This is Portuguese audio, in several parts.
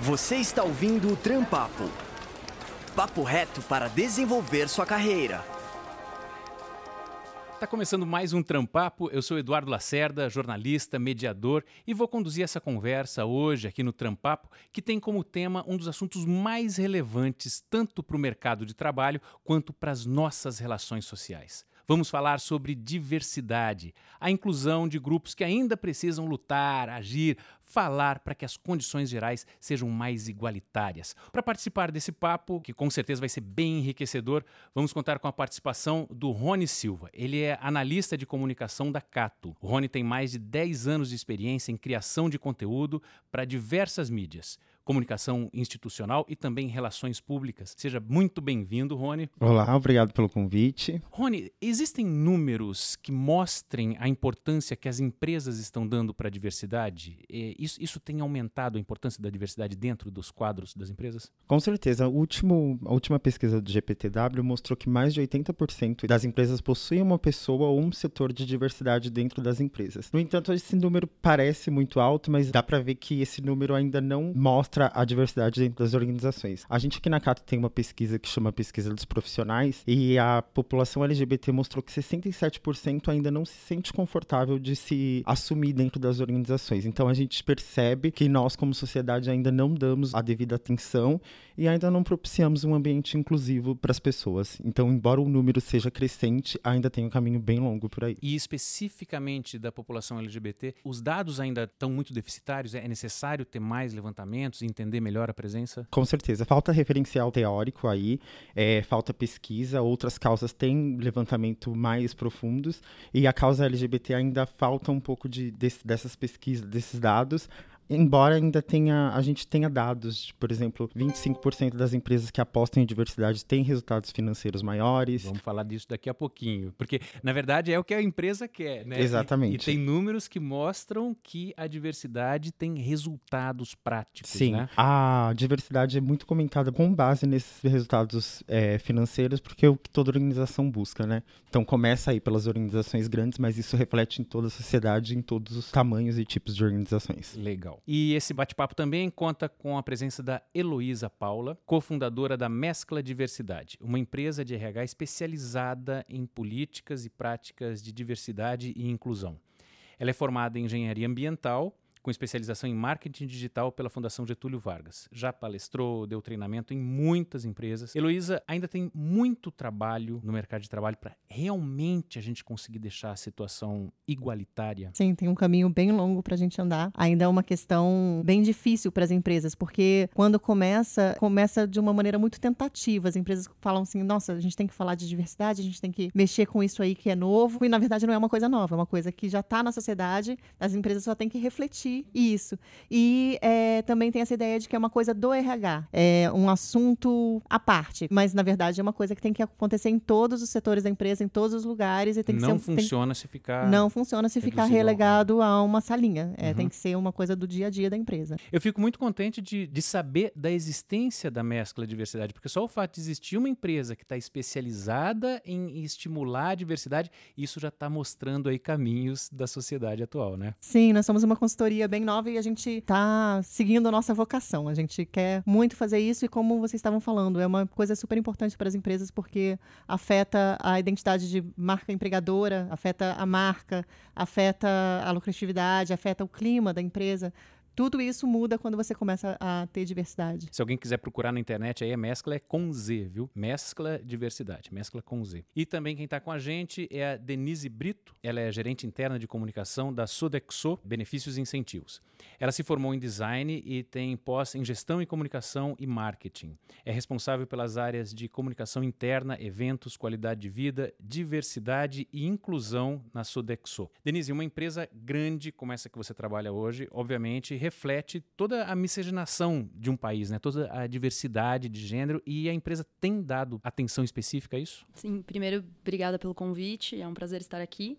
Você está ouvindo o Trampapo. Papo reto para desenvolver sua carreira. Está começando mais um Trampapo. Eu sou Eduardo Lacerda, jornalista, mediador, e vou conduzir essa conversa hoje aqui no Trampapo, que tem como tema um dos assuntos mais relevantes tanto para o mercado de trabalho quanto para as nossas relações sociais. Vamos falar sobre diversidade, a inclusão de grupos que ainda precisam lutar, agir, falar para que as condições gerais sejam mais igualitárias. Para participar desse papo, que com certeza vai ser bem enriquecedor, vamos contar com a participação do Rony Silva. Ele é analista de comunicação da Cato. O Rony tem mais de 10 anos de experiência em criação de conteúdo para diversas mídias comunicação institucional e também relações públicas. Seja muito bem-vindo, Rony. Olá, obrigado pelo convite. Rony, existem números que mostrem a importância que as empresas estão dando para a diversidade? Isso, isso, tem aumentado a importância da diversidade dentro dos quadros das empresas? Com certeza. Último, a última pesquisa do GPTW mostrou que mais de 80% das empresas possuem uma pessoa ou um setor de diversidade dentro das empresas. No entanto, esse número parece muito alto, mas dá para ver que esse número ainda não mostra a diversidade dentro das organizações. A gente aqui na Cato tem uma pesquisa que chama Pesquisa dos Profissionais e a população LGBT mostrou que 67% ainda não se sente confortável de se assumir dentro das organizações. Então a gente percebe que nós, como sociedade, ainda não damos a devida atenção e ainda não propiciamos um ambiente inclusivo para as pessoas. Então, embora o número seja crescente, ainda tem um caminho bem longo por aí. E especificamente da população LGBT, os dados ainda estão muito deficitários? É necessário ter mais levantamentos? Entender melhor a presença? Com certeza. Falta referencial teórico aí, é, falta pesquisa, outras causas têm levantamento mais profundos e a causa LGBT ainda falta um pouco de, de dessas pesquisas, desses dados, embora ainda tenha a gente tenha dados, de, por exemplo, 25% das empresas que apostam em diversidade têm resultados financeiros maiores. Vamos falar disso daqui a pouquinho, porque na verdade é o que a empresa quer, né? Exatamente. E, e tem números que mostram que a diversidade tem resultados práticos, Sim, né? a diversidade é muito comentada com base nesses resultados é, financeiros, porque é o que toda organização busca, né? Então começa aí pelas organizações grandes, mas isso reflete em toda a sociedade, em todos os tamanhos e tipos de organizações. Legal. E esse bate-papo também conta com a presença da Heloísa Paula, cofundadora da Mescla Diversidade, uma empresa de RH especializada em políticas e práticas de diversidade e inclusão. Ela é formada em engenharia ambiental com especialização em marketing digital pela Fundação Getúlio Vargas. Já palestrou, deu treinamento em muitas empresas. Heloísa ainda tem muito trabalho no mercado de trabalho para realmente a gente conseguir deixar a situação igualitária. Sim, tem um caminho bem longo para a gente andar. Ainda é uma questão bem difícil para as empresas, porque quando começa, começa de uma maneira muito tentativa. As empresas falam assim: nossa, a gente tem que falar de diversidade, a gente tem que mexer com isso aí que é novo. E na verdade não é uma coisa nova, é uma coisa que já está na sociedade. As empresas só têm que refletir isso. E é, também tem essa ideia de que é uma coisa do RH, é um assunto à parte, mas na verdade é uma coisa que tem que acontecer em todos os setores da empresa, em todos os lugares e tem que não ser, funciona tem, se ficar não funciona se ficar relegado a uma salinha. É, uhum. Tem que ser uma coisa do dia a dia da empresa. Eu fico muito contente de, de saber da existência da mescla diversidade, porque só o fato de existir uma empresa que está especializada em estimular a diversidade, isso já está mostrando aí caminhos da sociedade atual, né? Sim, nós somos uma consultoria bem nova e a gente está seguindo a nossa vocação. A gente quer muito fazer isso e, como vocês estavam falando, é uma coisa super importante para as empresas porque afeta a identidade de marca empregadora, afeta a marca, afeta a lucratividade, afeta o clima da empresa. Tudo isso muda quando você começa a ter diversidade. Se alguém quiser procurar na internet, aí a mescla é com Z, viu? Mescla diversidade, mescla com Z. E também quem está com a gente é a Denise Brito. Ela é gerente interna de comunicação da Sodexo Benefícios e Incentivos. Ela se formou em design e tem pós em gestão e comunicação e marketing. É responsável pelas áreas de comunicação interna, eventos, qualidade de vida, diversidade e inclusão na Sodexo. Denise, uma empresa grande como essa que você trabalha hoje, obviamente, reflete toda a miscigenação de um país, né? toda a diversidade de gênero e a empresa tem dado atenção específica a isso? Sim, primeiro, obrigada pelo convite, é um prazer estar aqui.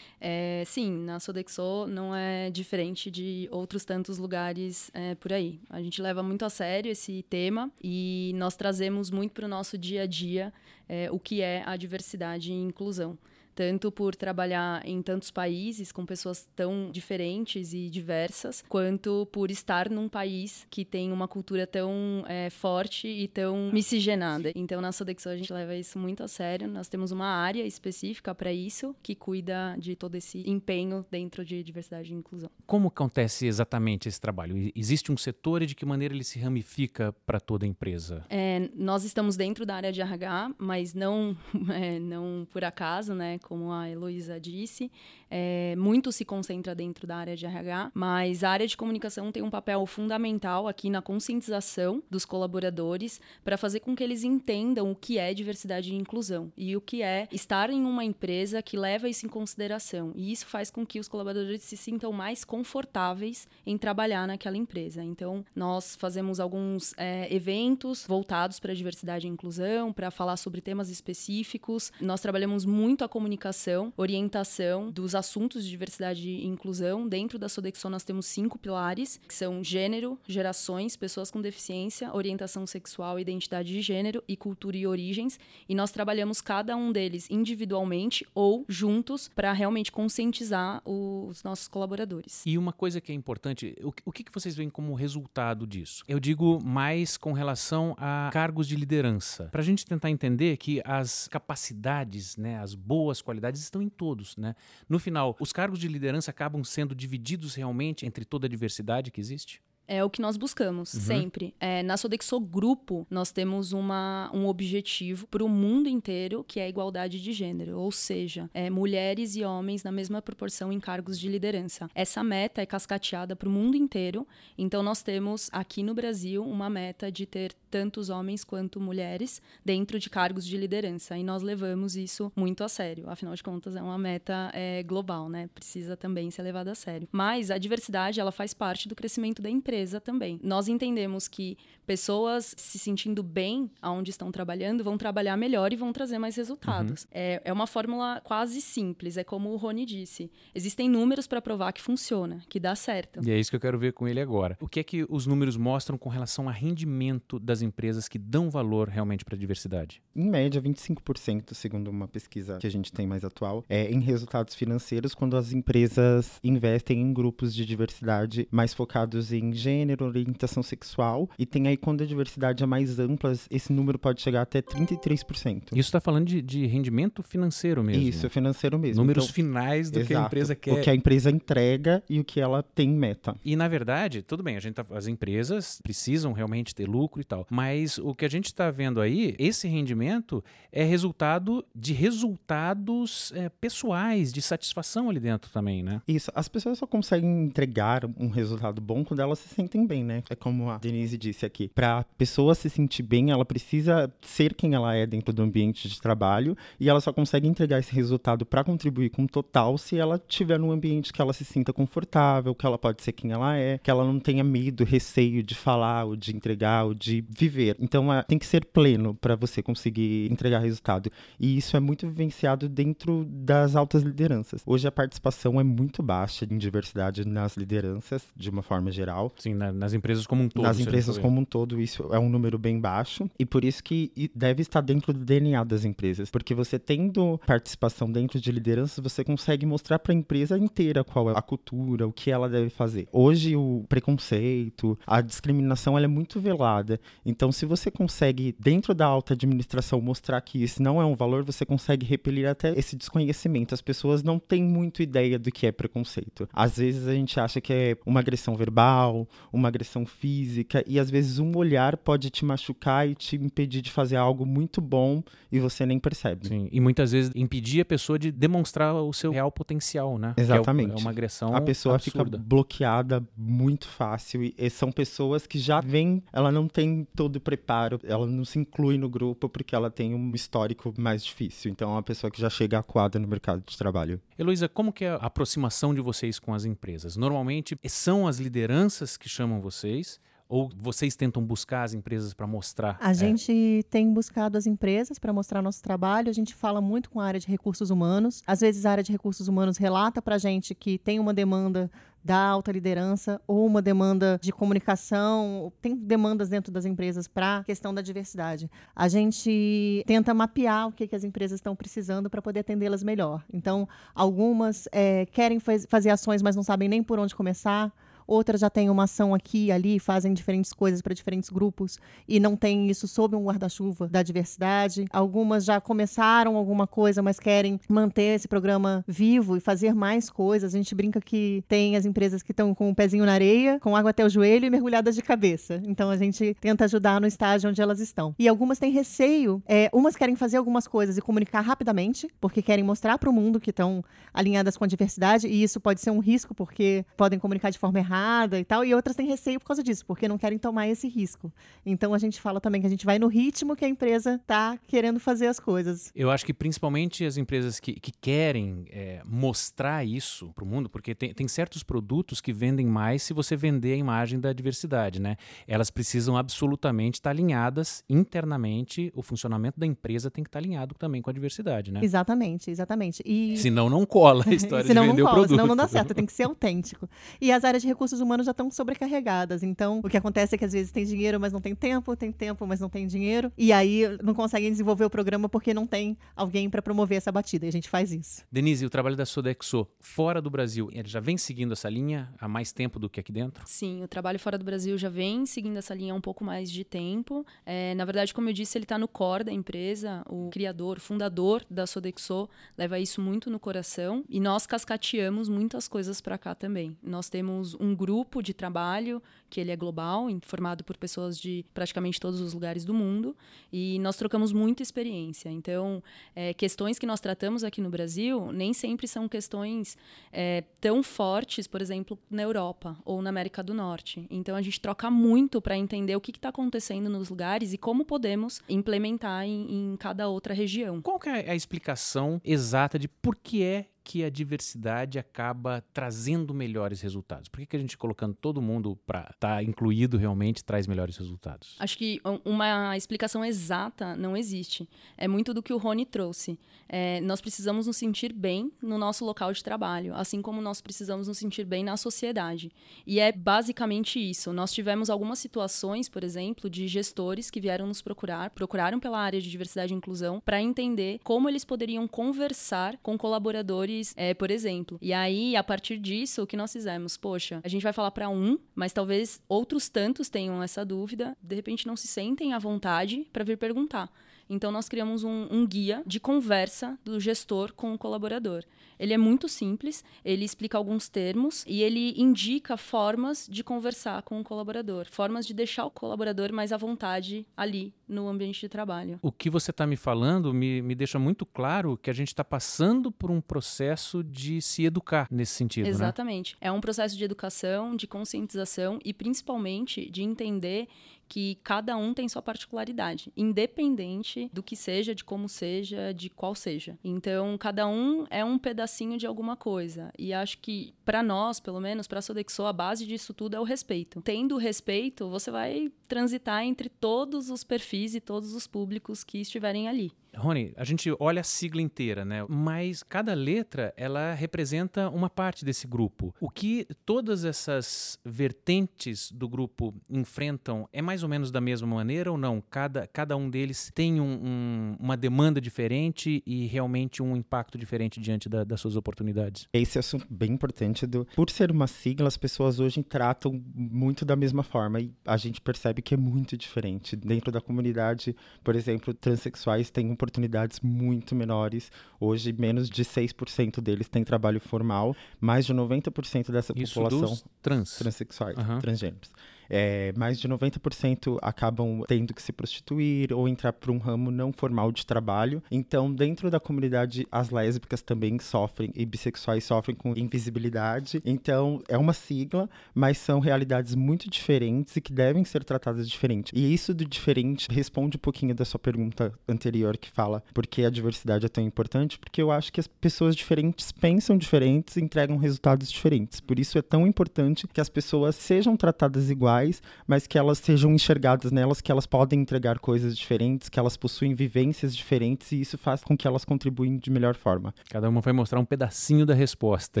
É, sim, na Sodexo não é diferente de outros tantos lugares é, por aí. A gente leva muito a sério esse tema e nós trazemos muito para o nosso dia a dia é, o que é a diversidade e inclusão. Tanto por trabalhar em tantos países com pessoas tão diferentes e diversas, quanto por estar num país que tem uma cultura tão é, forte e tão miscigenada. Então, na Sodexo a gente leva isso muito a sério. Nós temos uma área específica para isso que cuida de todo esse empenho dentro de diversidade e inclusão. Como acontece exatamente esse trabalho? Existe um setor e de que maneira ele se ramifica para toda a empresa? É, nós estamos dentro da área de RH, mas não, é, não por acaso, né? Como a Heloísa disse, é, muito se concentra dentro da área de RH, mas a área de comunicação tem um papel fundamental aqui na conscientização dos colaboradores para fazer com que eles entendam o que é diversidade e inclusão e o que é estar em uma empresa que leva isso em consideração. E isso faz com que os colaboradores se sintam mais confortáveis em trabalhar naquela empresa. Então, nós fazemos alguns é, eventos voltados para diversidade e inclusão, para falar sobre temas específicos. Nós trabalhamos muito a comunicação, orientação dos assuntos de diversidade e inclusão. Dentro da Sodexo, nós temos cinco pilares, que são gênero, gerações, pessoas com deficiência, orientação sexual, identidade de gênero e cultura e origens. E nós trabalhamos cada um deles individualmente ou juntos para realmente conscientizar os nossos colaboradores. E uma coisa que é importante, o, que vocês veem como resultado disso? Eu digo mais com relação a cargos de liderança, para a gente tentar entender que as capacidades, né, as boas qualidades estão em todos, né? No final, os cargos de liderança acabam sendo divididos realmente entre toda a diversidade que existe? É o que nós buscamos, uhum. sempre. É, na Sodexo Grupo, nós temos uma, um objetivo para o mundo inteiro, que é a igualdade de gênero. Ou seja, é, mulheres e homens na mesma proporção em cargos de liderança. Essa meta é cascateada para o mundo inteiro. Então, nós temos aqui no Brasil uma meta de ter tantos homens quanto mulheres dentro de cargos de liderança. E nós levamos isso muito a sério. Afinal de contas, é uma meta é, global, né? Precisa também ser levada a sério. Mas a diversidade, ela faz parte do crescimento da empresa empresa também. Nós entendemos que pessoas se sentindo bem aonde estão trabalhando vão trabalhar melhor e vão trazer mais resultados. Uhum. É, é uma fórmula quase simples, é como o Rony disse. Existem números para provar que funciona, que dá certo. E é isso que eu quero ver com ele agora. O que é que os números mostram com relação a rendimento das empresas que dão valor realmente para a diversidade? Em média, 25%, segundo uma pesquisa que a gente tem mais atual, é em resultados financeiros quando as empresas investem em grupos de diversidade mais focados em gênero, orientação sexual e tem aí quando a diversidade é mais ampla, esse número pode chegar até 33%. Isso está falando de, de, rendimento financeiro mesmo? Isso, financeiro mesmo. Números então, finais do exato, que a empresa quer. O que a empresa entrega e o que ela tem meta. E na verdade, tudo bem, a gente tá, as empresas precisam realmente ter lucro e tal, mas o que a gente está vendo aí, esse rendimento é resultado de resultados é, pessoais, de satisfação ali dentro também, né? Isso, as pessoas só conseguem entregar um resultado bom quando elas se sentem bem, né? É como a Denise disse aqui. Para a pessoa se sentir bem, ela precisa ser quem ela é dentro do ambiente de trabalho e ela só consegue entregar esse resultado para contribuir com o total se ela estiver num ambiente que ela se sinta confortável, que ela pode ser quem ela é, que ela não tenha medo, receio de falar, ou de entregar, ou de viver. Então é, tem que ser pleno para você conseguir entregar resultado. E isso é muito vivenciado dentro das altas lideranças. Hoje a participação é muito baixa em diversidade nas lideranças, de uma forma geral. Sim, na, nas empresas como um todo. Nas empresas como um todo, isso é um número bem baixo. E por isso que deve estar dentro do DNA das empresas. Porque você tendo participação dentro de lideranças, você consegue mostrar para a empresa inteira qual é a cultura, o que ela deve fazer. Hoje, o preconceito, a discriminação, ela é muito velada. Então, se você consegue, dentro da alta administração, mostrar que isso não é um valor, você consegue repelir até esse desconhecimento. As pessoas não têm muito ideia do que é preconceito. Às vezes, a gente acha que é uma agressão verbal, uma agressão física, e às vezes um olhar pode te machucar e te impedir de fazer algo muito bom e você nem percebe. Sim, e muitas vezes impedir a pessoa de demonstrar o seu real potencial, né? Exatamente. É, é, uma agressão A pessoa absurda. fica bloqueada muito fácil e, e são pessoas que já vêm, ela não tem todo o preparo, ela não se inclui no grupo porque ela tem um histórico mais difícil. Então é uma pessoa que já chega acuada no mercado de trabalho. Heloísa, como que é a aproximação de vocês com as empresas? Normalmente são as lideranças que chamam vocês ou vocês tentam buscar as empresas para mostrar? A é... gente tem buscado as empresas para mostrar nosso trabalho. A gente fala muito com a área de recursos humanos. Às vezes a área de recursos humanos relata para a gente que tem uma demanda da alta liderança ou uma demanda de comunicação. Tem demandas dentro das empresas para a questão da diversidade. A gente tenta mapear o que, que as empresas estão precisando para poder atendê-las melhor. Então, algumas é, querem faz, fazer ações, mas não sabem nem por onde começar outras já têm uma ação aqui e ali, fazem diferentes coisas para diferentes grupos e não tem isso sob um guarda-chuva da diversidade. Algumas já começaram alguma coisa, mas querem manter esse programa vivo e fazer mais coisas. A gente brinca que tem as empresas que estão com o um pezinho na areia, com água até o joelho e mergulhadas de cabeça. Então a gente tenta ajudar no estágio onde elas estão. E algumas têm receio, é, umas querem fazer algumas coisas e comunicar rapidamente, porque querem mostrar para o mundo que estão alinhadas com a diversidade, e isso pode ser um risco, porque podem comunicar de forma errada errada e tal, e outras têm receio por causa disso, porque não querem tomar esse risco. Então a gente fala também que a gente vai no ritmo que a empresa está querendo fazer as coisas. Eu acho que principalmente as empresas que, que querem é, mostrar isso para o mundo, porque tem, tem certos produtos que vendem mais se você vender a imagem da diversidade, né? Elas precisam absolutamente estar alinhadas internamente, o funcionamento da empresa tem que estar alinhado também com a diversidade, né? Exatamente, exatamente. E... Senão não cola a história senão de vender não cola, o produto. Senão não dá certo, tem que ser autêntico. E as áreas de recursos recursos humanos já estão sobrecarregadas. Então, o que acontece é que às vezes tem dinheiro, mas não tem tempo, tem tempo, mas não tem dinheiro. E aí não conseguem desenvolver o programa porque não tem alguém para promover essa batida. E a gente faz isso. Denise, o trabalho da Sodexo fora do Brasil, ele já vem seguindo essa linha há mais tempo do que aqui dentro? Sim, o trabalho fora do Brasil já vem seguindo essa linha há um pouco mais de tempo. É, na verdade, como eu disse, ele está no core da empresa. O criador, fundador da Sodexo leva isso muito no coração. E nós cascateamos muitas coisas para cá também. Nós temos um grupo de trabalho que ele é global, formado por pessoas de praticamente todos os lugares do mundo, e nós trocamos muita experiência. Então, é, questões que nós tratamos aqui no Brasil nem sempre são questões é, tão fortes, por exemplo, na Europa ou na América do Norte. Então, a gente troca muito para entender o que está acontecendo nos lugares e como podemos implementar em, em cada outra região. Qual é a explicação exata de por que é que a diversidade acaba trazendo melhores resultados? Por que, que a gente colocando todo mundo para estar tá incluído realmente traz melhores resultados? Acho que uma explicação exata não existe. É muito do que o Rony trouxe. É, nós precisamos nos sentir bem no nosso local de trabalho, assim como nós precisamos nos sentir bem na sociedade. E é basicamente isso. Nós tivemos algumas situações, por exemplo, de gestores que vieram nos procurar, procuraram pela área de diversidade e inclusão para entender como eles poderiam conversar com colaboradores é, por exemplo. E aí, a partir disso, o que nós fizemos? Poxa, a gente vai falar para um, mas talvez outros tantos tenham essa dúvida, de repente não se sentem à vontade para vir perguntar. Então, nós criamos um, um, guia de conversa do gestor com o colaborador. Ele é muito simples, ele explica alguns termos e ele indica formas de conversar com o colaborador, formas de deixar o colaborador mais à vontade ali no ambiente de trabalho. O que você está me falando me, me deixa muito claro que a gente está passando por um processo de se educar nesse sentido. Né? Exatamente. Né? É um processo de educação, de conscientização e principalmente de entender que cada um tem sua particularidade, independente do que seja, de como seja, de qual seja. Então, cada um é um pedacinho de alguma coisa. E acho que, para nós, pelo menos, para a Sodexo, a base disso tudo é o respeito. Tendo respeito, você vai transitar entre todos os perfis e todos os públicos que estiverem ali. Rony, a gente olha a sigla inteira, né? Mas cada letra ela representa uma parte desse grupo. O que todas essas vertentes do grupo enfrentam é mais ou menos da mesma maneira ou não? Cada, cada um deles tem um, um, uma demanda diferente e realmente um impacto diferente diante da, das suas oportunidades? Esse é assunto bem importante. Do, por ser uma sigla, as pessoas hoje tratam muito da mesma forma e a gente percebe que é muito diferente. Dentro da comunidade, por exemplo, transexuais têm um oportunidades muito menores. Hoje, menos de 6% deles têm trabalho formal, mais de 90% dessa Isso população trans. transexuais, uhum. transgêneros é, mais de 90% acabam tendo que se prostituir ou entrar para um ramo não formal de trabalho. Então, dentro da comunidade, as lésbicas também sofrem e bissexuais sofrem com invisibilidade. Então, é uma sigla, mas são realidades muito diferentes e que devem ser tratadas diferente. E isso do diferente responde um pouquinho da sua pergunta anterior que fala por que a diversidade é tão importante, porque eu acho que as pessoas diferentes pensam diferentes e entregam resultados diferentes. Por isso é tão importante que as pessoas sejam tratadas iguais iguais, mas que elas sejam enxergadas nelas, que elas podem entregar coisas diferentes, que elas possuem vivências diferentes e isso faz com que elas contribuem de melhor forma. Cada uma vai mostrar um pedacinho da resposta.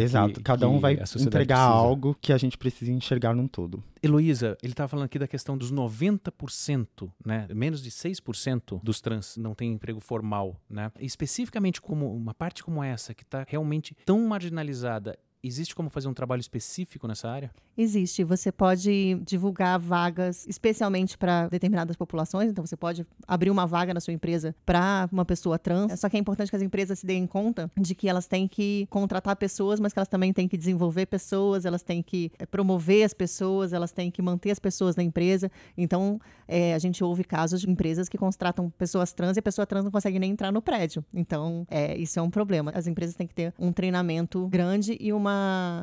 Exato, que, cada um vai entregar precisa. algo que a gente precisa enxergar num todo. Heloísa, ele estava falando aqui da questão dos 90%, né? Menos de 6% dos trans não têm emprego formal, né? Especificamente como uma parte como essa, que está realmente tão marginalizada, existe como fazer um trabalho específico nessa área? Existe. Você pode divulgar vagas especialmente para determinadas populações. Então, você pode abrir uma vaga na sua empresa para uma pessoa trans. Só que é importante que as empresas se deem conta de que elas têm que contratar pessoas, mas que elas também têm que desenvolver pessoas, elas têm que eh, promover as pessoas, elas têm que manter as pessoas na empresa. Então, eh, a gente ouve casos de empresas que contratam pessoas trans e a pessoa trans não consegue nem entrar no prédio. Então, é, isso é um problema. As empresas têm que ter um treinamento grande e uma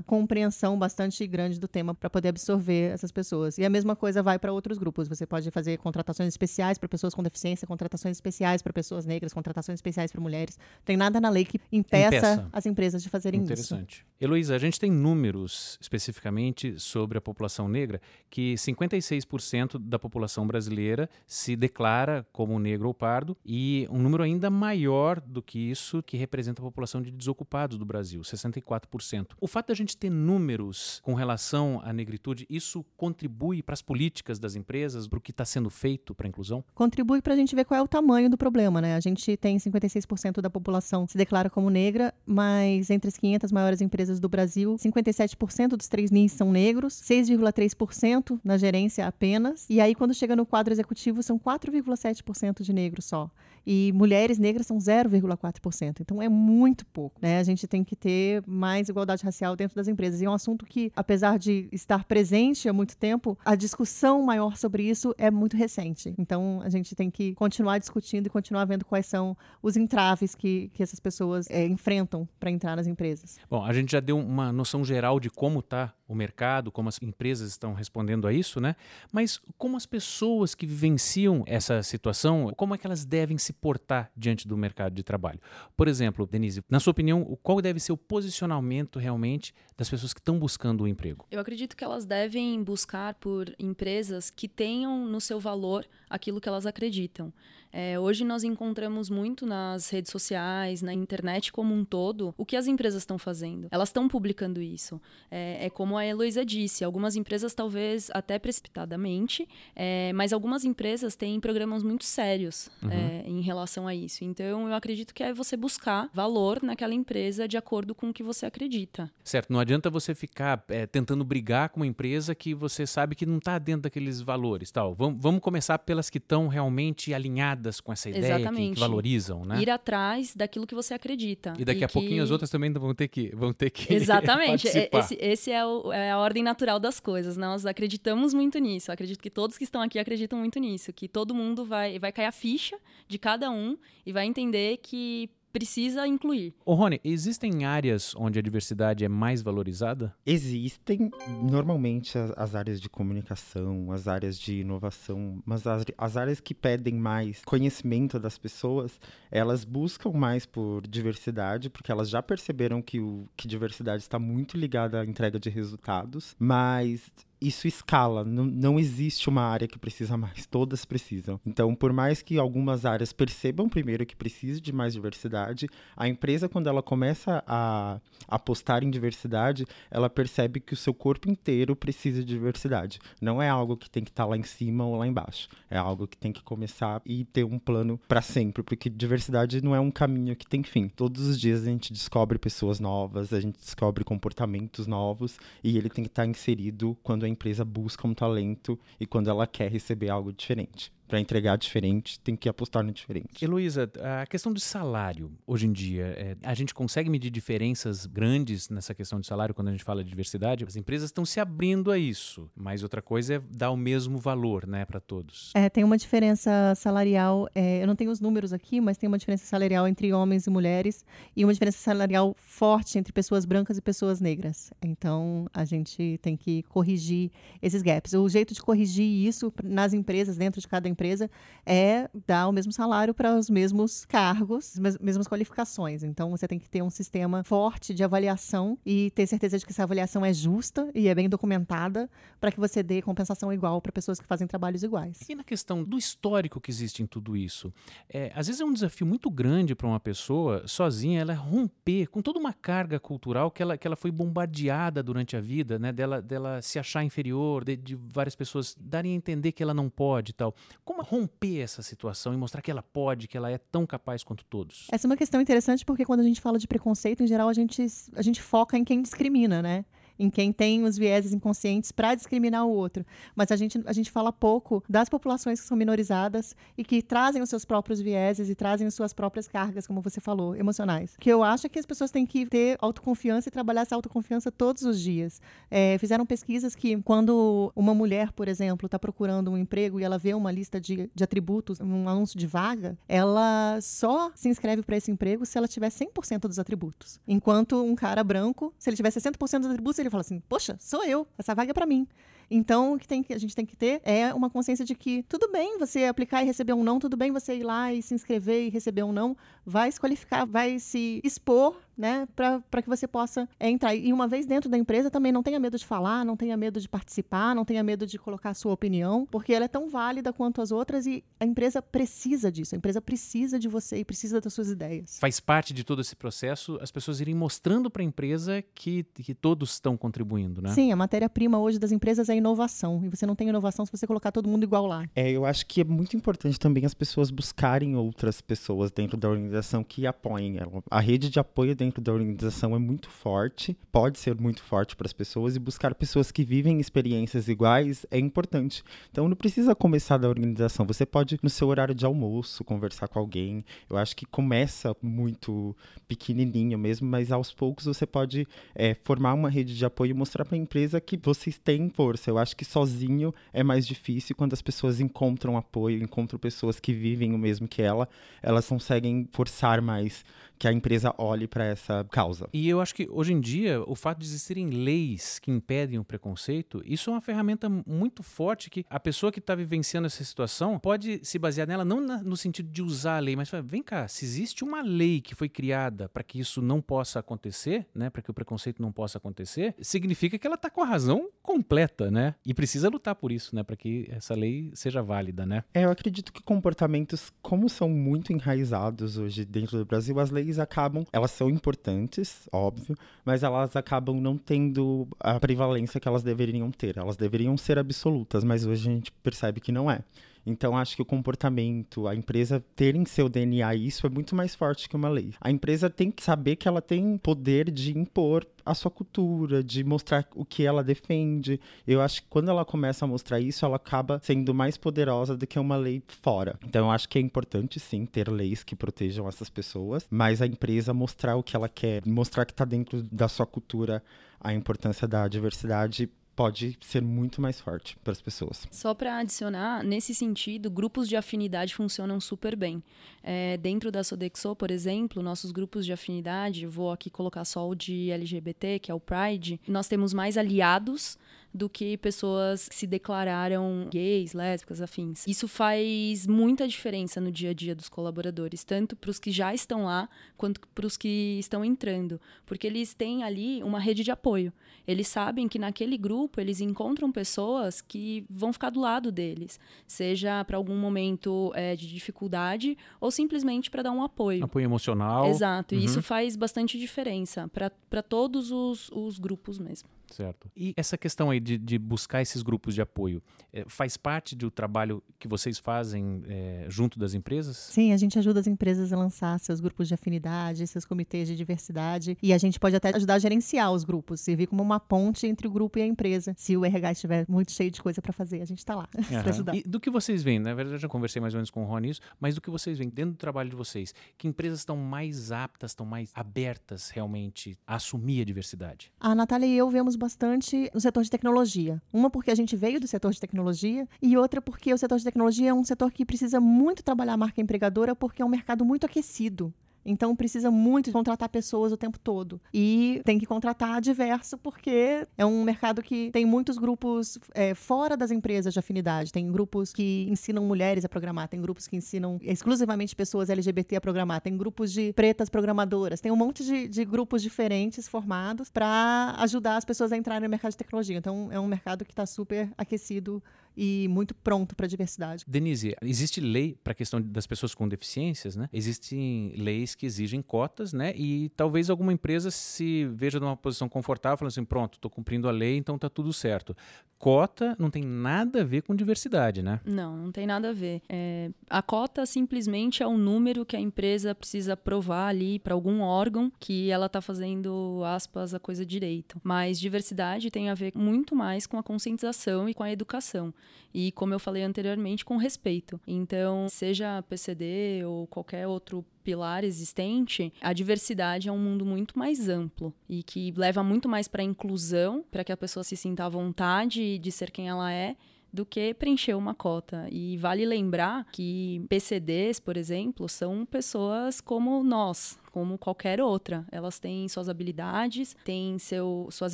compreensão bastante grande do tema para poder absorver essas pessoas. E a mesma coisa vai para outros grupos. Você pode fazer contratações especiais para pessoas com deficiência, contratações especiais para pessoas negras, contratações especiais para mulheres. Tem nada na lei que impeça, Impeça. as empresas de fazerem isso. Interessante. Heloísa, a gente tem números especificamente sobre a população negra que 56% da população brasileira se declara como negro ou pardo e um número ainda maior do que isso que representa a população de desocupados do Brasil, 64%. O fato da gente ter números com relação à negritude, isso contribui para as políticas das empresas, para o que está sendo feito para a inclusão? Contribui para a gente ver qual é o tamanho do problema, né? A gente tem 56% da população se declara como negra, mas entre as 500 maiores empresas do Brasil, 57% dos 3 NIS são negros, 6,3% na gerência apenas. E aí, quando chega no quadro executivo, são 4,7% de negros só. E mulheres negras são 0,4%. Então é muito pouco, né? A gente tem que ter mais igualdade racial dentro das empresas. E é um assunto que, apesar de estar presente há muito tempo, a discussão maior sobre isso é muito recente. Então a gente tem que continuar discutindo e continuar vendo quais são os entraves que, que essas pessoas é, enfrentam para entrar nas empresas. Bom, a gente já deu uma noção geral de como está o mercado, como as empresas estão respondendo a isso, né? Mas como as pessoas que vivenciam essa situação, como é que elas devem se portar diante do mercado de trabalho? Por exemplo, Denise, na sua opinião, qual deve ser o posicionamento realmente das pessoas que estão buscando o emprego? Eu acredito que elas devem buscar por empresas que tenham no seu valor aquilo que elas acreditam. É, hoje nós encontramos muito nas redes sociais, na internet como um todo, o que as empresas estão fazendo. Elas estão publicando isso. É, é, como a Heloísa disse, algumas empresas talvez até precipitadamente, é, mas algumas empresas têm programas muito sérios Uhum. é, em relação a isso. Então eu acredito que é você buscar valor naquela empresa de acordo com o que você acredita. Certo, não adianta você ficar é, tentando brigar com uma empresa que você sabe que não está dentro daqueles valores. tal. Vamos, vamos começar pelas que estão realmente alinhadas com essa ideia, que, valorizam, né? Ir atrás daquilo que você acredita. E daqui a que- pouquinho as outras também vão ter que, vão ter que Exatamente. Esse esse é, o- é a ordem natural das coisas. Nós acreditamos muito nisso. Eu acredito que todos que estão aqui acreditam muito nisso. Que todo mundo vai, vai cair a ficha de cada um e vai entender que precisa incluir. Ô Rony, existem áreas onde a diversidade é mais valorizada? Existem normalmente as, as áreas de comunicação, as áreas de inovação, mas as, as áreas que pedem mais conhecimento das pessoas, elas buscam mais por diversidade, porque elas já perceberam que, o, que diversidade está muito ligada à entrega de resultados, mas isso escala, não, não existe uma área que precisa mais, todas precisam. Então, por mais que algumas áreas percebam primeiro que precisa de mais diversidade, a empresa, quando ela começa a apostar em diversidade, ela percebe que o seu corpo inteiro precisa de diversidade. Não é algo que tem que estar lá em cima ou lá embaixo. É algo que tem que começar e ter um plano para sempre, porque diversidade não é um caminho que tem fim. Todos os dias a gente descobre pessoas novas, a gente descobre comportamentos novos e ele tem que estar inserido quando a empresa busca um talento e quando ela quer receber algo diferente. Para entregar diferente, tem que apostar no diferente. Heloísa, a questão de salário, hoje em dia, é, a gente consegue medir diferenças grandes nessa questão de salário quando a gente fala de diversidade? As empresas estão se abrindo a isso, mas outra coisa é dar o mesmo valor né, para todos. É, tem uma diferença salarial, é, eu não tenho os números aqui, mas tem uma diferença salarial entre homens e mulheres e uma diferença salarial forte entre pessoas brancas e pessoas negras. Então, a gente tem que corrigir esses gaps. O jeito de corrigir isso nas empresas, dentro de cada empresa, empresa é dar o mesmo salário para os mesmos cargos, as mesmas qualificações. Então, você tem que ter um sistema forte de avaliação e ter certeza de que essa avaliação é justa e é bem documentada para que você dê compensação igual para pessoas que fazem trabalhos iguais. E na questão do histórico que existe em tudo isso, é, às vezes é um desafio muito grande para uma pessoa sozinha ela romper com toda uma carga cultural que ela, que ela foi bombardeada durante a vida, né? Dela, dela se achar inferior, de, de várias pessoas darem a entender que ela não pode e tal. Como romper essa situação e mostrar que ela pode, que ela é tão capaz quanto todos? Essa é uma questão interessante porque quando a gente fala de preconceito, em geral, a gente, a gente foca em quem discrimina, né? Em quem tem os vieses inconscientes para discriminar o outro. Mas a gente, a gente fala pouco das populações que são minorizadas e que trazem os seus próprios vieses e trazem as suas próprias cargas, como você falou, emocionais. Que eu acho que as pessoas têm que ter autoconfiança e trabalhar essa autoconfiança todos os dias. É, fizeram pesquisas que quando uma mulher, por exemplo, está procurando um emprego e ela vê uma lista de, de atributos, um anúncio de vaga, ela só se inscreve para esse emprego se ela tiver 100% dos atributos. Enquanto um cara branco, se ele tiver 60% dos atributos, ele fala assim: Poxa, sou eu, essa vaga é para mim. Então, o que, tem que a gente tem que ter é uma consciência de que tudo bem você aplicar e receber um não, tudo bem você ir lá e se inscrever e receber um não, vai se qualificar, vai se expor né, para que você possa é, entrar. E uma vez dentro da empresa, também não tenha medo de falar, não tenha medo de participar, não tenha medo de colocar a sua opinião, porque ela é tão válida quanto as outras e a empresa precisa disso. A empresa precisa de você e precisa das suas ideias. Faz parte de todo esse processo as pessoas irem mostrando para a empresa que, que todos estão contribuindo, né? Sim, a matéria-prima hoje das empresas é inovação. E você não tem inovação se você colocar todo mundo igual lá. É, eu acho que é muito importante também as pessoas buscarem outras pessoas dentro da organização que apoiem ela. A rede de apoio dentro da organização é muito forte, pode ser muito forte para as pessoas, e buscar pessoas que vivem experiências iguais é importante. Então não precisa começar da organização, você pode, no seu horário de almoço, conversar com alguém. Eu acho que começa muito pequenininho mesmo, mas aos poucos você pode é, formar uma rede de apoio e mostrar para a empresa que vocês têm força. Eu acho que sozinho é mais difícil quando as pessoas encontram apoio, encontram pessoas que vivem o mesmo que ela, elas conseguem forçar mais que a empresa olhe para essa causa. E eu acho que hoje em dia o fato de existirem leis que impedem o preconceito, isso é uma ferramenta muito forte que a pessoa que está vivenciando essa situação pode se basear nela não na, no sentido de usar a lei, mas vem cá, se existe uma lei que foi criada para que isso não possa acontecer, né, para que o preconceito não possa acontecer, significa que ela está com a razão completa, né? E precisa lutar por isso, né, para que essa lei seja válida, né? É, eu acredito que comportamentos como são muito enraizados hoje dentro do Brasil, as leis acabam, elas são importantes, óbvio, mas elas acabam não tendo a prevalência que elas deveriam ter. Elas deveriam ser absolutas, mas hoje a gente percebe que não é. Então, acho que o comportamento, a empresa ter em seu DNA isso é muito mais forte que uma lei. A empresa tem que saber que ela tem poder de impor a sua cultura, de mostrar o que ela defende. Eu acho que quando ela começa a mostrar isso, ela acaba sendo mais poderosa do que uma lei fora. Então, eu acho que é importante, sim, ter leis que protejam essas pessoas, mas a empresa mostrar o que ela quer, mostrar que está dentro da sua cultura a importância da diversidade pode ser muito mais forte para as pessoas. Só para adicionar, nesse sentido, grupos de afinidade funcionam super bem. É, dentro da Sodexo, por exemplo, nossos grupos de afinidade, vou aqui colocar só o de LGBT, que é o Pride, nós temos mais aliados do que pessoas que se declararam gays, lésbicas, afins. Isso faz muita diferença no dia a dia dos colaboradores, tanto para os que já estão lá, quanto para os que estão entrando, porque eles têm ali uma rede de apoio. Eles sabem que naquele grupo eles encontram pessoas que vão ficar do lado deles, seja para algum momento é, de dificuldade ou simplesmente para dar um apoio. Apoio emocional. Exato, uhum. e isso faz bastante diferença para todos os, os grupos mesmo. Certo. E essa questão aí de, de buscar esses grupos de apoio, é, faz parte do trabalho que vocês fazem é, junto das empresas? Sim, a gente ajuda as empresas a lançar seus grupos de afinidade, seus comitês de diversidade, e a gente pode até ajudar a gerenciar os grupos, servir como uma ponte entre o grupo e a empresa. Se o RH estiver muito cheio de coisa para fazer, a gente está lá uhum. para ajudar. E do que vocês veem, na verdade eu já conversei mais ou menos com o Ron nisso, mas do que vocês veem dentro do trabalho de vocês, que empresas estão mais aptas, estão mais abertas realmente a assumir a diversidade? A Natália e eu vemos bastante no setor de tecnologia. Uma porque a gente veio do setor de tecnologia e outra porque o setor de tecnologia é um setor que precisa muito trabalhar a marca empregadora porque é um mercado muito aquecido. Então precisa muito contratar pessoas o tempo todo. E tem que contratar diverso, porque é um mercado que tem muitos grupos é, fora das empresas de afinidade. Tem grupos que ensinam mulheres a programar, tem grupos que ensinam exclusivamente pessoas LGBT a programar, tem grupos de pretas programadoras, tem um monte de, de grupos diferentes formados para ajudar as pessoas a entrarem no mercado de tecnologia. Então é um mercado que está super aquecido e muito pronto para a diversidade. Denise, existe lei para a questão das pessoas com deficiências, né? Existem leis que exigem cotas, né? E talvez alguma empresa se veja numa posição confortável, falando assim, pronto, estou cumprindo a lei, então está tudo certo. Cota não tem nada a ver com diversidade, né? Não, não tem nada a ver. É, a cota simplesmente é o número que a empresa precisa provar ali para algum órgão que ela está fazendo, aspas, a coisa direito. Mas diversidade tem a ver muito mais com a conscientização e com a educação e, como eu falei anteriormente, com respeito. Então, seja PCD ou qualquer outro pilar existente, a diversidade é um mundo muito mais amplo e que leva muito mais para a inclusão, para que a pessoa se sinta à vontade de ser quem ela é do que preencher uma cota. E vale lembrar que PCDs, por exemplo, são pessoas como nós, como qualquer outra. Elas têm suas habilidades, têm seu, suas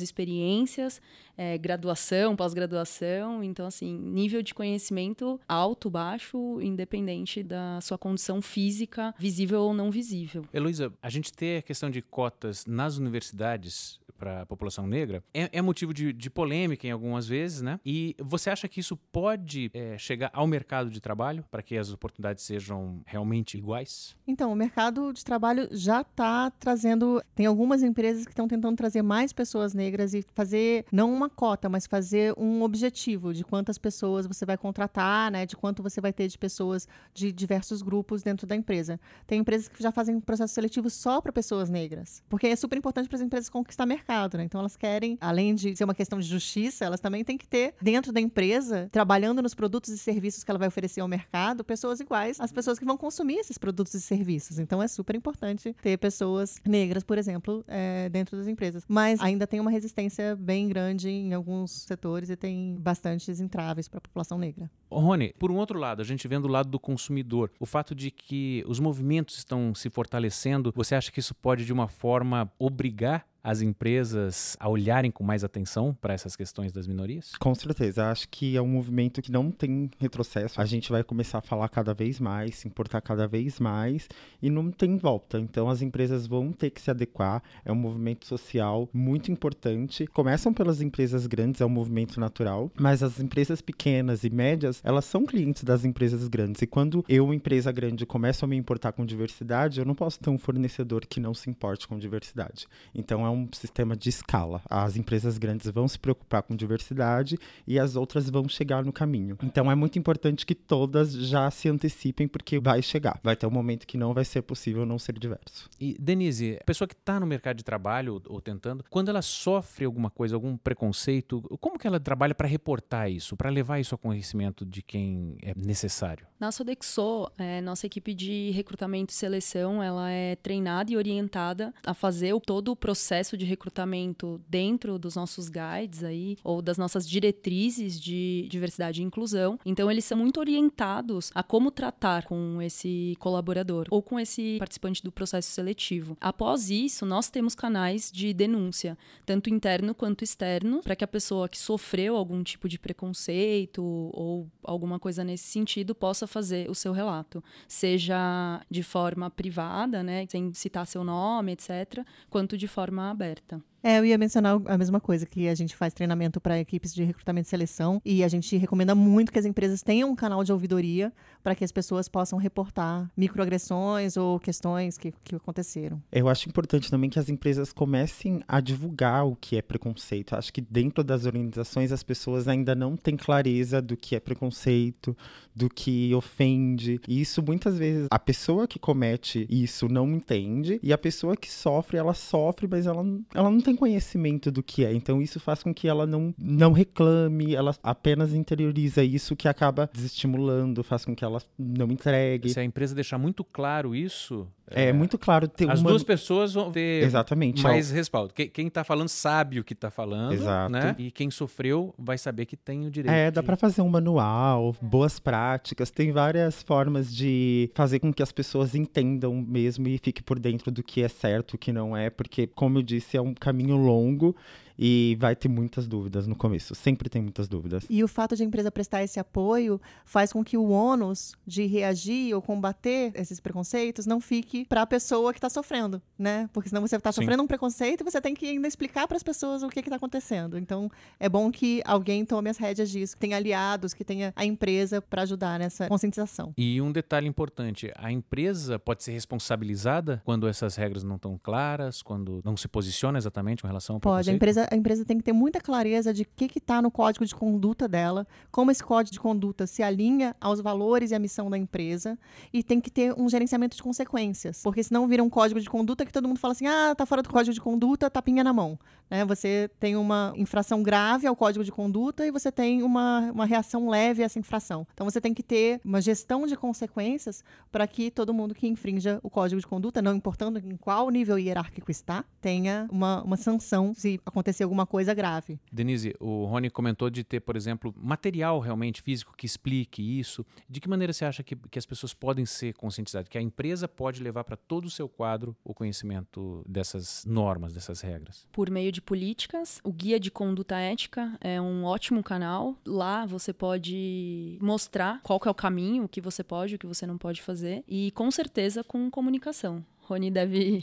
experiências, é, graduação, pós-graduação. Então, assim, nível de conhecimento alto, baixo, independente da sua condição física, visível ou não visível. Heloísa, a gente ter a questão de cotas nas universidades para a população negra é, é motivo de, de, polêmica em algumas vezes, né? E você acha que isso pode é, chegar ao mercado de trabalho para que as oportunidades sejam realmente iguais? Então, o mercado de trabalho já está trazendo. Tem algumas empresas que estão tentando trazer mais pessoas negras e fazer não uma cota, mas fazer um objetivo de quantas pessoas você vai contratar, né? De quanto você vai ter de pessoas de diversos grupos dentro da empresa. Tem empresas que já fazem processo seletivo só para pessoas negras, porque é super importante para as empresas conquistar mercado mercado, né? Então elas querem, além de ser uma questão de justiça, elas também têm que ter dentro da empresa, trabalhando nos produtos e serviços que ela vai oferecer ao mercado, pessoas iguais às pessoas que vão consumir esses produtos e serviços. Então é super importante ter pessoas negras, por exemplo, é, dentro das empresas. Mas ainda tem uma resistência bem grande em alguns setores e tem bastantes entraves para a população negra. Rony, por um outro lado, a gente vendo o lado do consumidor, o fato de que os movimentos estão se fortalecendo, você acha que isso pode de uma forma obrigar as empresas a olharem com mais atenção para essas questões das minorias? Com certeza. Acho que é um movimento que não tem retrocesso. A gente vai começar a falar cada vez mais, se importar cada vez mais e não tem volta. Então as empresas vão ter que se adequar. É um movimento social muito importante. Começam pelas empresas grandes, é um movimento natural, mas as empresas pequenas e médias, elas são clientes das empresas grandes. E quando eu, empresa grande, começo a me importar com diversidade, eu não posso ter um fornecedor que não se importe com diversidade. Então é um sistema de escala. As empresas grandes vão se preocupar com diversidade e as outras vão chegar no caminho. Então é muito importante que todas já se antecipem, porque vai chegar. Vai ter um momento que não vai ser possível não ser diverso. E, Denise, a pessoa que está no mercado de trabalho ou, tentando, quando ela sofre alguma coisa, algum preconceito, como que ela trabalha para reportar isso, para levar isso ao conhecimento de quem é necessário? Na Sodexo, é, nossa equipe de recrutamento e seleção, ela é treinada e orientada a fazer o, todo o processo de recrutamento dentro dos nossos guides aí, ou das nossas diretrizes de diversidade e inclusão. Então, eles são muito orientados a como tratar com esse colaborador ou com esse participante do processo seletivo. Após isso, nós temos canais de denúncia, tanto interno quanto externo, para que a pessoa que sofreu algum tipo de preconceito ou alguma coisa nesse sentido possa fazer o seu relato, seja de forma privada, né, sem citar seu nome, etc., quanto de forma aberta. É, eu ia mencionar a mesma coisa, que a gente faz treinamento para equipes de recrutamento e seleção e a gente recomenda muito que as empresas tenham um canal de ouvidoria para que as pessoas possam reportar microagressões ou questões que, que aconteceram. Eu acho importante também que as empresas comecem a divulgar o que é preconceito. Acho que dentro das organizações as pessoas ainda não têm clareza do que é preconceito, do que ofende. E isso muitas vezes a pessoa que comete isso não entende e a pessoa que sofre, ela sofre, mas ela, ela não tem conhecimento do que é. Então isso faz com que ela não, não reclame, ela apenas interioriza isso que acaba desestimulando, faz com que ela não entregue. Se a empresa deixar muito claro isso, é, é muito claro ter as uma... duas pessoas vão ter Exatamente, mais respaldo. Quem está falando sabe o que está falando, Exato. né? E quem sofreu vai saber que tem o direito. É, dá de... para fazer um manual, boas práticas, tem várias formas de fazer com que as pessoas entendam mesmo e fique por dentro do que é certo, o que não é, porque como eu disse, é um caminho longo e vai ter muitas dúvidas no começo. Sempre tem muitas dúvidas. E o fato de a empresa prestar esse apoio faz com que o ônus de reagir ou combater esses preconceitos não fique para a pessoa que está sofrendo, né? Porque senão você está sofrendo um preconceito e você tem que ainda explicar para as pessoas o que está acontecendo. Então, é bom que alguém tome as rédeas disso, que tenha aliados, que tenha a empresa para ajudar nessa conscientização. E um detalhe importante: a empresa pode ser responsabilizada quando essas regras não estão claras, quando não se posiciona exatamente com relação ao Pode. A empresa a empresa tem que ter muita clareza de o que está no código de conduta dela, como esse código de conduta se alinha aos valores e à missão da empresa, e tem que ter um gerenciamento de consequências, porque senão vira um código de conduta que todo mundo fala assim: ah, tá fora do código de conduta, tapinha na mão. Né? Você tem uma infração grave ao código de conduta e você tem uma, uma reação leve a essa infração. Então você tem que ter uma gestão de consequências para que todo mundo que infrinja o código de conduta, não importando em qual nível hierárquico está, tenha uma, uma sanção se acontecer alguma coisa grave. Denise, o Rony comentou de ter, por exemplo, material realmente físico que explique isso. De que maneira você acha que, que as pessoas podem ser conscientizadas? Que a empresa pode levar para todo o seu quadro o conhecimento dessas normas, dessas regras? Por meio de políticas. O Guia de Conduta Ética é um ótimo canal. Lá você pode mostrar qual é o caminho, o que você pode, o que você não pode fazer. E com certeza com comunicação. Rony deve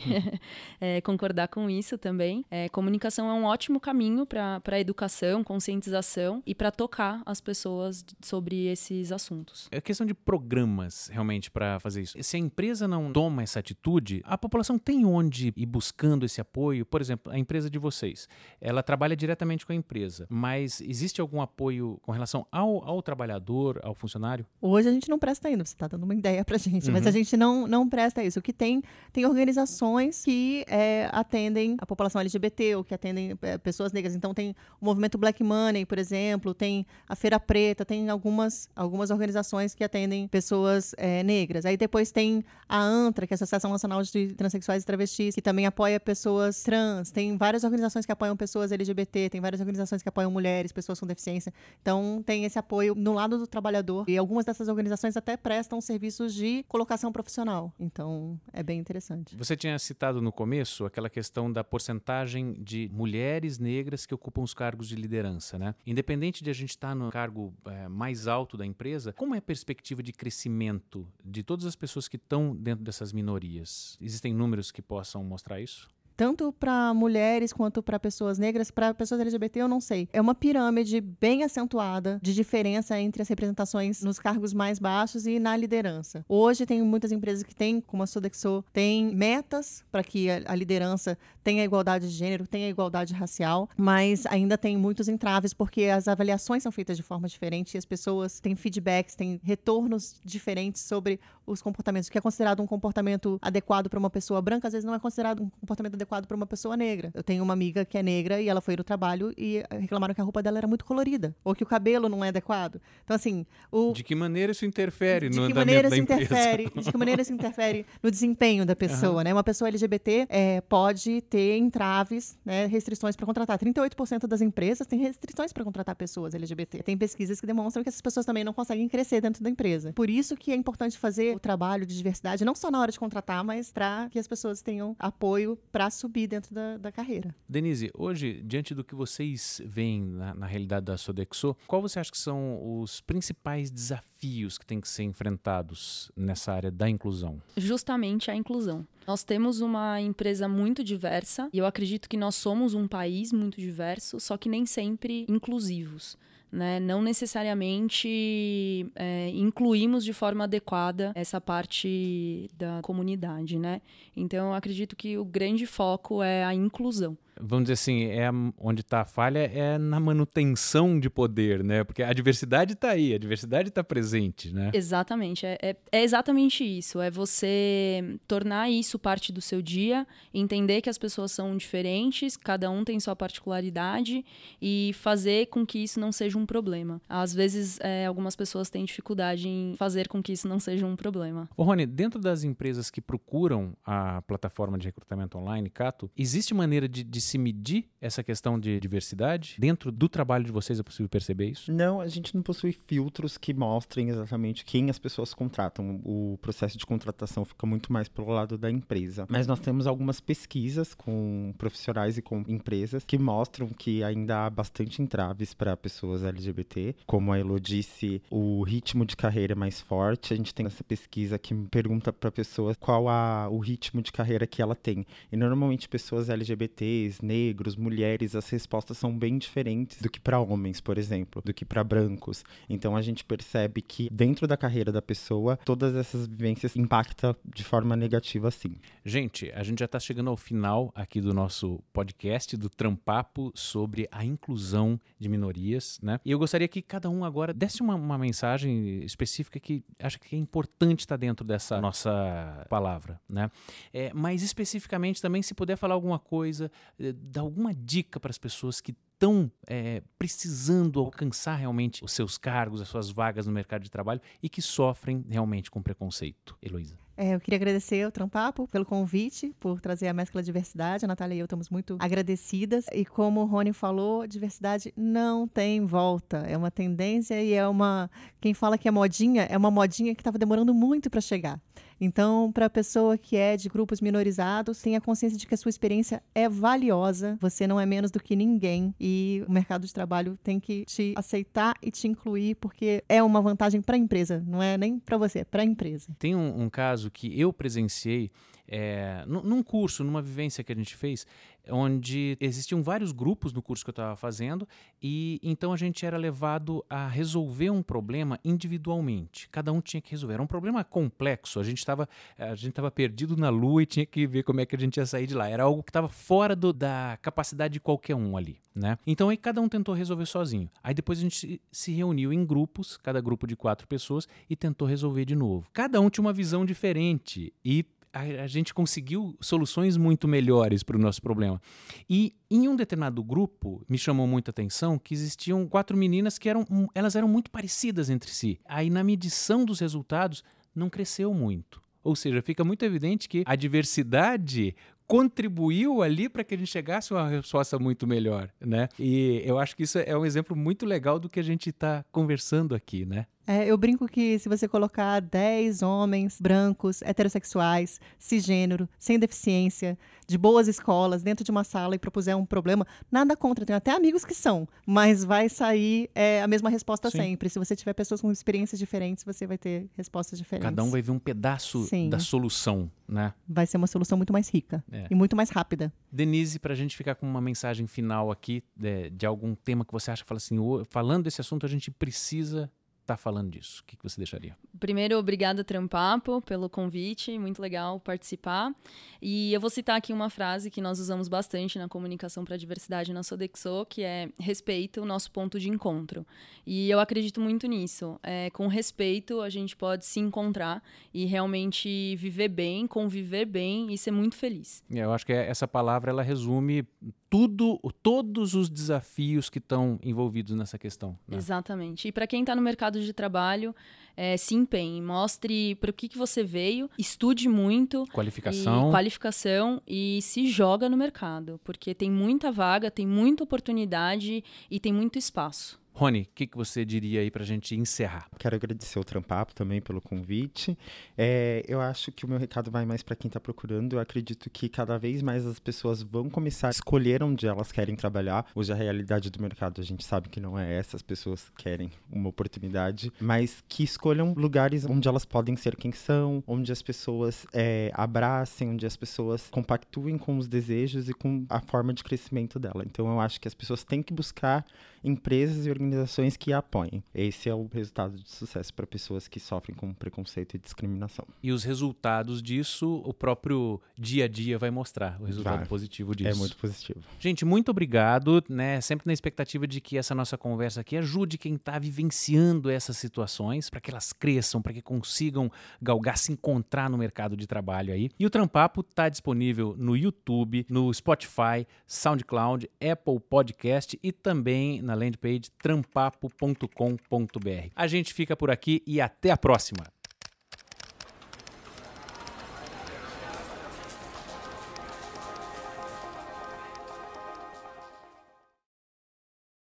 é, concordar com isso também. É, comunicação é um ótimo caminho para a educação, conscientização e para tocar as pessoas sobre esses assuntos. É questão de programas, realmente, para fazer isso. Se a empresa não toma essa atitude, a população tem onde ir buscando esse apoio? Por exemplo, a empresa de vocês, ela trabalha diretamente com a empresa, mas existe algum apoio com relação ao, ao trabalhador, ao funcionário? Hoje a gente não presta ainda, você está dando uma ideia para gente, uhum. mas a gente não, não presta isso. O que tem tem organizações que é, atendem a população LGBT ou que atendem é, pessoas negras. Então tem o movimento Black Money, por exemplo, tem a Feira Preta, tem algumas, algumas organizações que atendem pessoas é, negras. Aí depois tem a ANTRA, que é a Associação Nacional de Transsexuais e Travestis, que também apoia pessoas trans. Tem várias organizações que apoiam pessoas LGBT, tem várias organizações que apoiam mulheres, pessoas com deficiência. Então tem esse apoio no lado do trabalhador. E algumas dessas organizações até prestam serviços de colocação profissional. Então é bem interessante interessante. Você tinha citado no começo aquela questão da porcentagem de mulheres negras que ocupam os cargos de liderança, né? Independente de a gente estar no cargo é, mais alto da empresa, como é a perspectiva de crescimento de todas as pessoas que estão dentro dessas minorias? Existem números que possam mostrar isso? Tanto para mulheres quanto para pessoas negras, para pessoas LGBT eu não sei. É uma pirâmide bem acentuada de diferença entre as representações nos cargos mais baixos e na liderança. Hoje tem muitas empresas que têm, como a Sodexo, tem metas para que a, liderança tenha igualdade de gênero, tenha igualdade racial, mas ainda tem muitos entraves porque as avaliações são feitas de forma diferente e as pessoas têm feedbacks, têm retornos diferentes sobre os comportamentos. O que é considerado um comportamento adequado para uma pessoa branca, às vezes não é considerado um comportamento adequado para uma pessoa negra. Eu tenho uma amiga que é negra e ela foi no trabalho e reclamaram que a roupa dela era muito colorida ou que o cabelo não é adequado. Então assim, o De que maneira isso interfere de no que maneira da isso empresa? interfere, De que maneira isso interfere no desempenho da pessoa, uhum. né? Uma pessoa LGBT é, pode ter entraves, né, restrições para contratar. 38% das empresas têm restrições para contratar pessoas LGBT. Tem pesquisas que demonstram que essas pessoas também não conseguem crescer dentro da empresa. Por isso que é importante fazer o trabalho de diversidade, não só na hora de contratar, mas para que as pessoas tenham apoio para subir dentro da, da, carreira. Denise, hoje, diante do que vocês veem na, na realidade da Sodexo, qual você acha que são os principais desafios que têm que ser enfrentados nessa área da inclusão? Justamente a inclusão. Nós temos uma empresa muito diversa e eu acredito que nós somos um país muito diverso, só que nem sempre inclusivos né? Não necessariamente é, incluímos de forma adequada essa parte da comunidade, né? Então, eu acredito que o grande foco é a inclusão. Vamos dizer assim, é onde está a falha é na manutenção de poder, né? Porque a diversidade está aí, a diversidade está presente, né? Exatamente, é, é, é, exatamente isso. É você tornar isso parte do seu dia, entender que as pessoas são diferentes, cada um tem sua particularidade e fazer com que isso não seja um problema. Às vezes, é, algumas pessoas têm dificuldade em fazer com que isso não seja um problema. Ô, Rony, dentro das empresas que procuram a plataforma de recrutamento online, Cato, existe maneira de, de se medir essa questão de diversidade? Dentro do trabalho de vocês é possível perceber isso? Não, a gente não possui filtros que mostrem exatamente quem as pessoas contratam. O processo de contratação fica muito mais pelo lado da empresa. Mas nós temos algumas pesquisas com profissionais e com empresas que mostram que ainda há bastante entraves para pessoas LGBT. Como a Elo disse, o ritmo de carreira é mais forte. A gente tem essa pesquisa que pergunta para pessoas qual a, o ritmo de carreira que ela tem. E normalmente pessoas LGBTs, negros, mulheres, as respostas são bem diferentes do que para homens, por exemplo, do que para brancos. Então a gente percebe que dentro da carreira da pessoa, todas essas vivências impactam de forma negativa sim. Gente, a gente já está chegando ao final aqui do nosso podcast do Trampapo sobre a inclusão de minorias, né? E eu gostaria que cada um agora desse uma, uma mensagem específica que acha que é importante estar dentro dessa nossa palavra, né? É, mas especificamente também se puder falar alguma coisa, dar alguma dica para as pessoas que estão é, precisando alcançar realmente os seus cargos, as suas vagas no mercado de trabalho e que sofrem realmente com preconceito. Heloísa. É, eu queria agradecer ao Trampapo pelo convite, por trazer a mescla diversidade. A Natália e eu estamos muito agradecidas. E como o Rony falou, diversidade não tem volta. É uma tendência e é uma. Quem fala que é modinha, é uma modinha que estava demorando muito para chegar. Então, para a pessoa que é de grupos minorizados, tenha consciência de que a sua experiência é valiosa, você não é menos do que ninguém e o mercado de trabalho tem que te aceitar e te incluir porque é uma vantagem para a empresa, não é nem para você, é para a empresa. Tem um, um caso que eu presenciei é, num curso, numa vivência que a gente fez, onde existiam vários grupos no curso que eu estava fazendo e então a gente era levado a resolver um problema individualmente. Cada um tinha que resolver. Era um problema complexo. A gente estava a gente estava perdido na lua e tinha que ver como é que a gente ia sair de lá. Era algo que estava fora do, da capacidade de qualquer um ali, né? Então aí cada um tentou resolver sozinho. Aí depois a gente se reuniu em grupos, cada grupo de quatro pessoas e tentou resolver de novo. Cada um tinha uma visão diferente e a, a gente conseguiu soluções muito melhores para o nosso problema. E em um determinado grupo, me chamou muita atenção que existiam quatro meninas que eram, elas eram muito parecidas entre si. Aí na medição dos resultados não cresceu muito. Ou seja, fica muito evidente que a diversidade contribuiu ali para que a gente chegasse a uma resposta muito melhor, né? E eu acho que isso é um exemplo muito legal do que a gente está conversando aqui, né? É, eu brinco que se você colocar 10 homens brancos, heterossexuais, cisgênero, sem deficiência, de boas escolas, dentro de uma sala e propuser um problema, nada contra, tenho até amigos que são, mas vai sair é, a mesma resposta Sim. sempre. Se você tiver pessoas com experiências diferentes, você vai ter respostas diferentes. Cada um vai ver um pedaço Sim. da solução, né? Vai ser uma solução muito mais rica é. e muito mais rápida. Denise, para a gente ficar com uma mensagem final aqui de, de algum tema que você acha que fala assim, falando desse assunto, a gente precisa está falando disso? O que, que você deixaria? Primeiro, obrigada, Trampapo, pelo convite. Muito legal participar. E eu vou citar aqui uma frase que nós usamos bastante na comunicação para a diversidade na Sodexo, que é respeito o nosso ponto de encontro. E eu acredito muito nisso. É, com respeito, a gente pode se encontrar e realmente viver bem, conviver bem e ser muito feliz. É, eu acho que essa palavra ela resume tudo, todos os desafios que estão envolvidos nessa questão. Né? Exatamente. E para quem está no mercado de trabalho, é, se empenhe, mostre para o que, que você veio, estude muito. Qualificação. E, qualificação e se joga no mercado, porque tem muita vaga, tem muita oportunidade e tem muito espaço. Rony, o que, que você diria aí para a gente encerrar? Quero agradecer o Trampapo também pelo convite. É, eu acho que o meu recado vai mais para quem está procurando. Eu acredito que cada vez mais as pessoas vão começar a escolher onde elas querem trabalhar. Hoje a realidade do mercado a gente sabe que não é essa, as pessoas querem uma oportunidade, mas que escolham lugares onde elas podem ser quem são, onde as pessoas é, abracem, onde as pessoas compactuem com os desejos e com a forma de crescimento dela. Então eu acho que as pessoas têm que buscar empresas e organizações organizações que a apoiem. Esse é o resultado de sucesso para pessoas que sofrem com preconceito e discriminação. E os resultados disso, o próprio dia a dia vai mostrar o resultado Vai. positivo disso. É muito positivo. Gente, muito obrigado, né? Sempre na expectativa de que essa nossa conversa aqui ajude quem está vivenciando essas situações para que elas cresçam, para que consigam galgar se encontrar no mercado de trabalho aí. E o Trampapo está disponível no YouTube, no Spotify, SoundCloud, Apple Podcast e também na landing page trampapo.com.br. A gente fica por aqui e até a próxima.